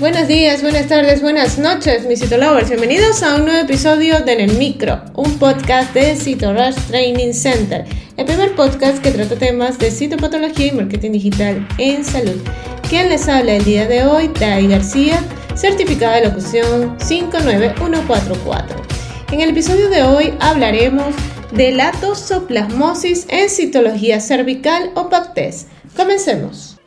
Buenos días, buenas tardes, buenas noches, mis Citolovers. Bienvenidos a un nuevo episodio de En el Micro, un podcast de CitoRush Training Center, el primer podcast que trata temas de citopatología y marketing digital en salud. Quien les habla el día de hoy, Tai García, certificada de locución 59144. En el episodio de hoy hablaremos de la tosoplasmosis en citología cervical o PACTES. Comencemos.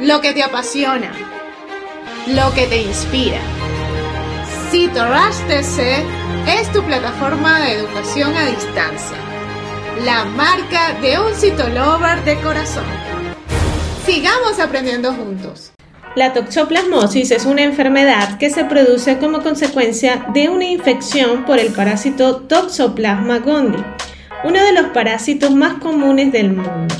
lo que te apasiona, lo que te inspira. CitoRush TC es tu plataforma de educación a distancia, la marca de un citolover de corazón. Sigamos aprendiendo juntos. La toxoplasmosis es una enfermedad que se produce como consecuencia de una infección por el parásito Toxoplasma gondii, uno de los parásitos más comunes del mundo.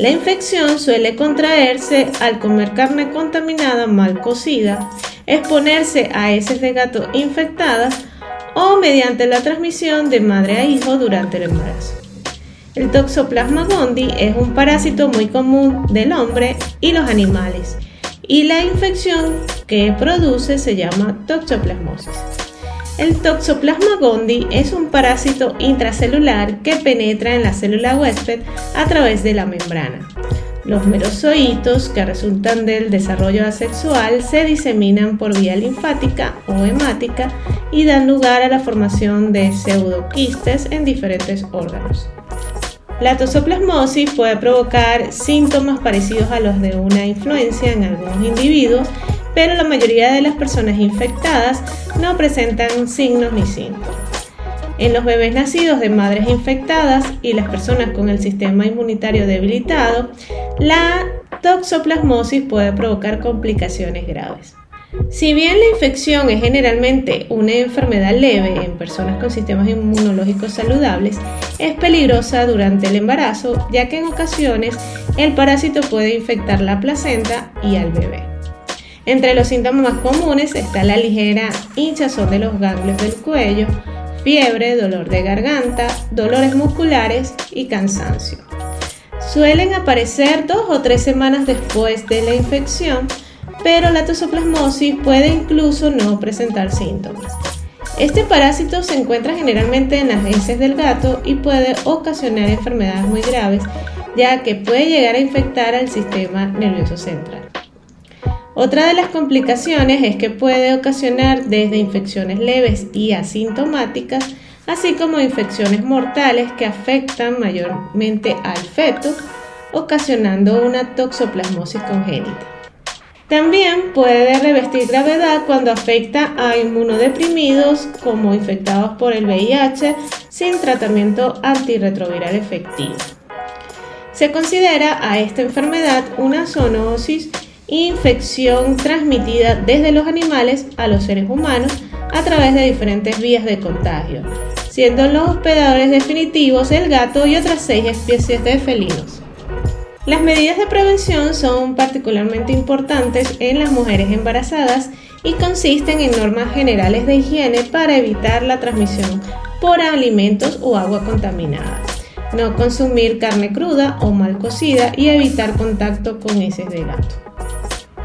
La infección suele contraerse al comer carne contaminada mal cocida, exponerse a heces de gato infectadas o mediante la transmisión de madre a hijo durante el embarazo. El Toxoplasma gondii es un parásito muy común del hombre y los animales y la infección que produce se llama toxoplasmosis. El Toxoplasma gondii es un parásito intracelular que penetra en la célula huésped a través de la membrana. Los merozoitos que resultan del desarrollo asexual se diseminan por vía linfática o hemática y dan lugar a la formación de pseudoquistes en diferentes órganos. La tosoplasmosis puede provocar síntomas parecidos a los de una influencia en algunos individuos pero la mayoría de las personas infectadas no presentan signos ni síntomas. En los bebés nacidos de madres infectadas y las personas con el sistema inmunitario debilitado, la toxoplasmosis puede provocar complicaciones graves. Si bien la infección es generalmente una enfermedad leve en personas con sistemas inmunológicos saludables, es peligrosa durante el embarazo, ya que en ocasiones el parásito puede infectar la placenta y al bebé. Entre los síntomas más comunes está la ligera hinchazón de los ganglios del cuello, fiebre, dolor de garganta, dolores musculares y cansancio. Suelen aparecer dos o tres semanas después de la infección, pero la tosoplasmosis puede incluso no presentar síntomas. Este parásito se encuentra generalmente en las heces del gato y puede ocasionar enfermedades muy graves, ya que puede llegar a infectar al sistema nervioso central. Otra de las complicaciones es que puede ocasionar desde infecciones leves y asintomáticas, así como infecciones mortales que afectan mayormente al feto, ocasionando una toxoplasmosis congénita. También puede revestir gravedad cuando afecta a inmunodeprimidos como infectados por el VIH sin tratamiento antirretroviral efectivo. Se considera a esta enfermedad una zoonosis infección transmitida desde los animales a los seres humanos a través de diferentes vías de contagio, siendo los hospedadores definitivos el gato y otras seis especies de felinos. Las medidas de prevención son particularmente importantes en las mujeres embarazadas y consisten en normas generales de higiene para evitar la transmisión por alimentos o agua contaminada. No consumir carne cruda o mal cocida y evitar contacto con heces de gato.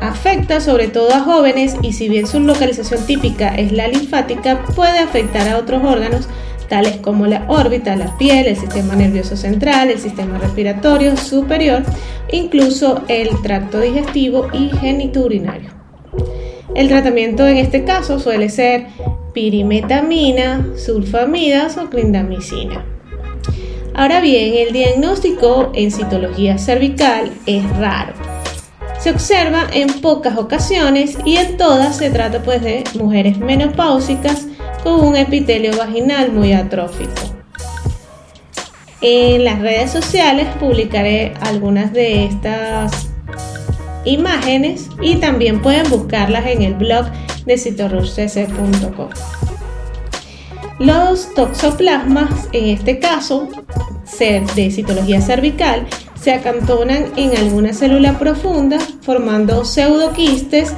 Afecta sobre todo a jóvenes y si bien su localización típica es la linfática, puede afectar a otros órganos tales como la órbita, la piel, el sistema nervioso central, el sistema respiratorio superior, incluso el tracto digestivo y genitourinario. El tratamiento en este caso suele ser pirimetamina, sulfamidas o clindamicina. Ahora bien, el diagnóstico en citología cervical es raro se observa en pocas ocasiones y en todas se trata pues de mujeres menopáusicas con un epitelio vaginal muy atrófico. En las redes sociales publicaré algunas de estas imágenes y también pueden buscarlas en el blog de citorushtc.com. Los toxoplasmas, en este caso, de citología cervical, se acantonan en alguna célula profunda formando pseudoquistes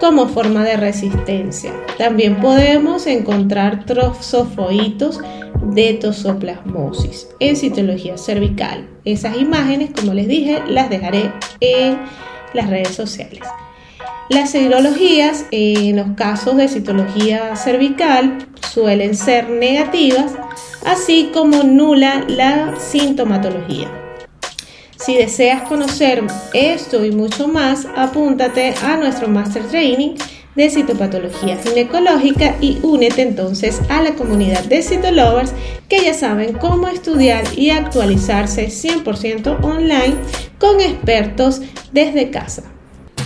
como forma de resistencia. También podemos encontrar trozofoitos de tosoplasmosis en citología cervical. Esas imágenes, como les dije, las dejaré en las redes sociales. Las serologías en los casos de citología cervical suelen ser negativas, así como nula la sintomatología. Si deseas conocer esto y mucho más, apúntate a nuestro Master Training de Citopatología Ginecológica y únete entonces a la comunidad de Citolovers que ya saben cómo estudiar y actualizarse 100% online con expertos desde casa.